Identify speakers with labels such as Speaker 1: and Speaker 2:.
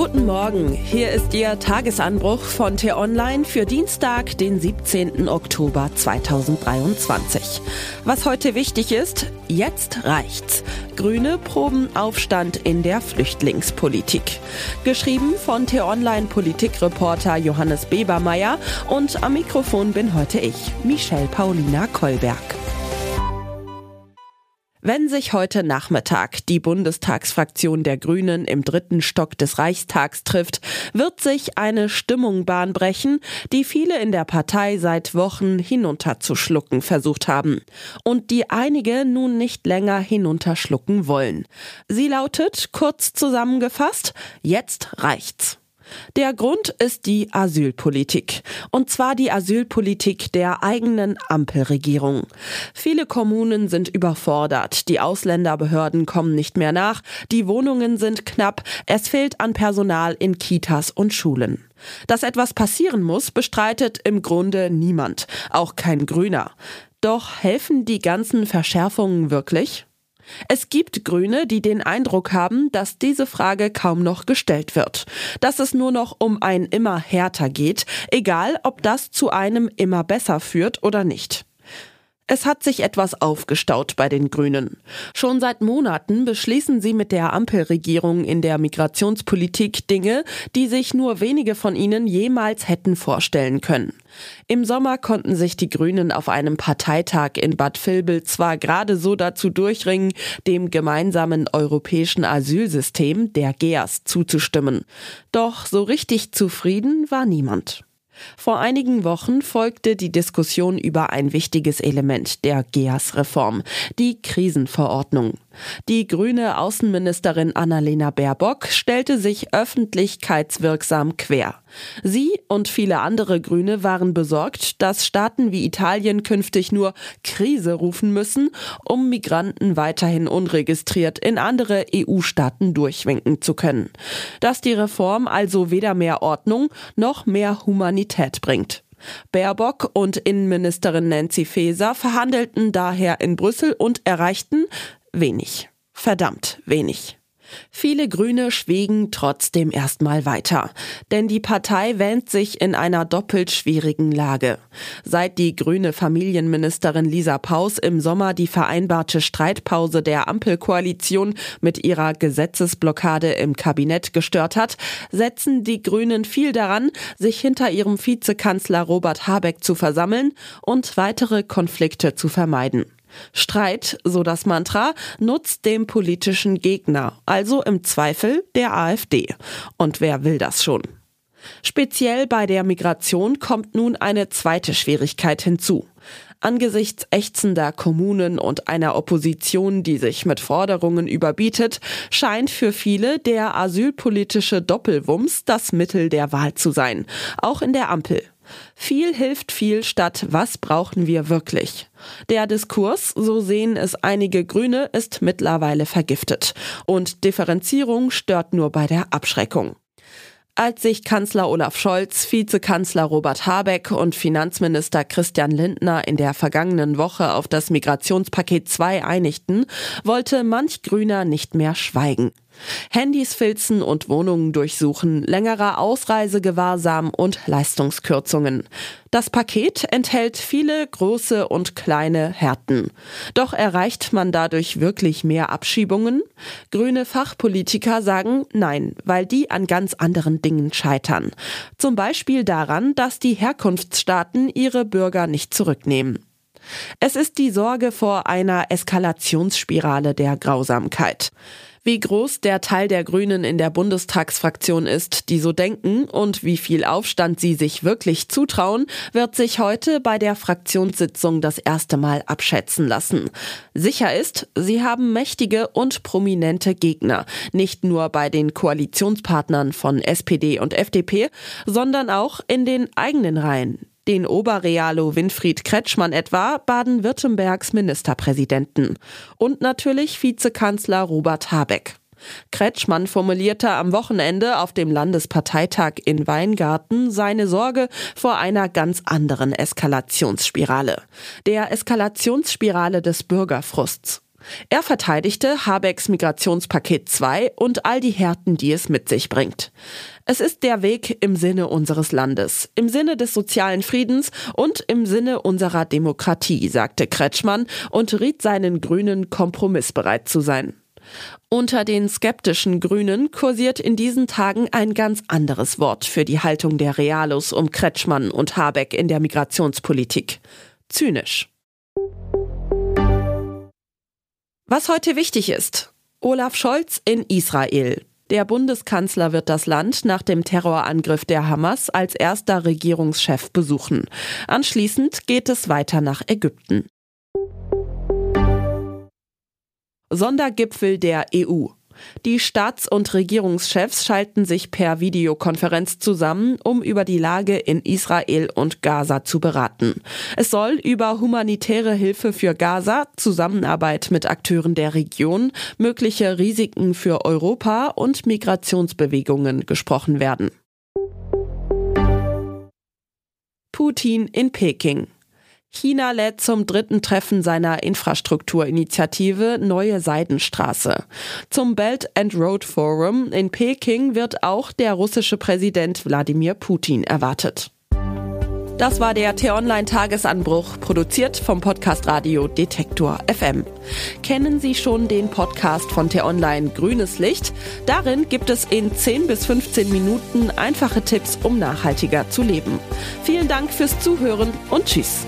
Speaker 1: Guten Morgen, hier ist Ihr Tagesanbruch von T-Online für Dienstag, den 17. Oktober 2023. Was heute wichtig ist, jetzt reicht's. Grüne proben Aufstand in der Flüchtlingspolitik. Geschrieben von T-Online Politikreporter Johannes Bebermeier und am Mikrofon bin heute ich, Michelle Paulina Kolberg. Wenn sich heute Nachmittag die Bundestagsfraktion der Grünen im dritten Stock des Reichstags trifft, wird sich eine Stimmung bahnbrechen, die viele in der Partei seit Wochen hinunterzuschlucken versucht haben und die einige nun nicht länger hinunterschlucken wollen. Sie lautet, kurz zusammengefasst, jetzt reicht's. Der Grund ist die Asylpolitik. Und zwar die Asylpolitik der eigenen Ampelregierung. Viele Kommunen sind überfordert, die Ausländerbehörden kommen nicht mehr nach, die Wohnungen sind knapp, es fehlt an Personal in Kitas und Schulen. Dass etwas passieren muss, bestreitet im Grunde niemand, auch kein Grüner. Doch helfen die ganzen Verschärfungen wirklich? Es gibt Grüne, die den Eindruck haben, dass diese Frage kaum noch gestellt wird, dass es nur noch um ein immer härter geht, egal ob das zu einem immer besser führt oder nicht. Es hat sich etwas aufgestaut bei den Grünen. Schon seit Monaten beschließen sie mit der Ampelregierung in der Migrationspolitik Dinge, die sich nur wenige von ihnen jemals hätten vorstellen können. Im Sommer konnten sich die Grünen auf einem Parteitag in Bad Vilbel zwar gerade so dazu durchringen, dem gemeinsamen europäischen Asylsystem, der GEAS, zuzustimmen. Doch so richtig zufrieden war niemand. Vor einigen Wochen folgte die Diskussion über ein wichtiges Element der GEAS-Reform, die Krisenverordnung. Die grüne Außenministerin Annalena Baerbock stellte sich öffentlichkeitswirksam quer. Sie und viele andere Grüne waren besorgt, dass Staaten wie Italien künftig nur Krise rufen müssen, um Migranten weiterhin unregistriert in andere EU-Staaten durchwinken zu können. Dass die Reform also weder mehr Ordnung noch mehr Humanität bringt. Baerbock und Innenministerin Nancy Faeser verhandelten daher in Brüssel und erreichten wenig. Verdammt wenig. Viele Grüne schwiegen trotzdem erstmal weiter, denn die Partei wähnt sich in einer doppelt schwierigen Lage. Seit die grüne Familienministerin Lisa Paus im Sommer die vereinbarte Streitpause der Ampelkoalition mit ihrer Gesetzesblockade im Kabinett gestört hat, setzen die Grünen viel daran, sich hinter ihrem Vizekanzler Robert Habeck zu versammeln und weitere Konflikte zu vermeiden. Streit, so das Mantra, nutzt dem politischen Gegner, also im Zweifel der AfD. Und wer will das schon? Speziell bei der Migration kommt nun eine zweite Schwierigkeit hinzu. Angesichts ächzender Kommunen und einer Opposition, die sich mit Forderungen überbietet, scheint für viele der asylpolitische Doppelwumms das Mittel der Wahl zu sein, auch in der Ampel. Viel hilft viel statt was brauchen wir wirklich. Der Diskurs, so sehen es einige Grüne, ist mittlerweile vergiftet. Und Differenzierung stört nur bei der Abschreckung. Als sich Kanzler Olaf Scholz, Vizekanzler Robert Habeck und Finanzminister Christian Lindner in der vergangenen Woche auf das Migrationspaket 2 einigten, wollte manch Grüner nicht mehr schweigen. Handys filzen und Wohnungen durchsuchen, längerer Ausreisegewahrsam und Leistungskürzungen. Das Paket enthält viele große und kleine Härten. Doch erreicht man dadurch wirklich mehr Abschiebungen? Grüne Fachpolitiker sagen nein, weil die an ganz anderen Dingen scheitern. Zum Beispiel daran, dass die Herkunftsstaaten ihre Bürger nicht zurücknehmen. Es ist die Sorge vor einer Eskalationsspirale der Grausamkeit. Wie groß der Teil der Grünen in der Bundestagsfraktion ist, die so denken und wie viel Aufstand sie sich wirklich zutrauen, wird sich heute bei der Fraktionssitzung das erste Mal abschätzen lassen. Sicher ist, sie haben mächtige und prominente Gegner, nicht nur bei den Koalitionspartnern von SPD und FDP, sondern auch in den eigenen Reihen den Oberrealo Winfried Kretschmann etwa, Baden-Württembergs Ministerpräsidenten. Und natürlich Vizekanzler Robert Habeck. Kretschmann formulierte am Wochenende auf dem Landesparteitag in Weingarten seine Sorge vor einer ganz anderen Eskalationsspirale. Der Eskalationsspirale des Bürgerfrusts. Er verteidigte Habecks Migrationspaket 2 und all die Härten, die es mit sich bringt. Es ist der Weg im Sinne unseres Landes, im Sinne des sozialen Friedens und im Sinne unserer Demokratie, sagte Kretschmann und riet seinen Grünen, kompromissbereit zu sein. Unter den skeptischen Grünen kursiert in diesen Tagen ein ganz anderes Wort für die Haltung der Realos um Kretschmann und Habeck in der Migrationspolitik. Zynisch. Was heute wichtig ist. Olaf Scholz in Israel. Der Bundeskanzler wird das Land nach dem Terrorangriff der Hamas als erster Regierungschef besuchen. Anschließend geht es weiter nach Ägypten. Sondergipfel der EU. Die Staats- und Regierungschefs schalten sich per Videokonferenz zusammen, um über die Lage in Israel und Gaza zu beraten. Es soll über humanitäre Hilfe für Gaza, Zusammenarbeit mit Akteuren der Region, mögliche Risiken für Europa und Migrationsbewegungen gesprochen werden. Putin in Peking. China lädt zum dritten Treffen seiner Infrastrukturinitiative Neue Seidenstraße. Zum Belt and Road Forum in Peking wird auch der russische Präsident Wladimir Putin erwartet. Das war der T-Online-Tagesanbruch, produziert vom Podcast Radio Detektor FM. Kennen Sie schon den Podcast von T-Online Grünes Licht? Darin gibt es in 10 bis 15 Minuten einfache Tipps, um nachhaltiger zu leben. Vielen Dank fürs Zuhören und Tschüss.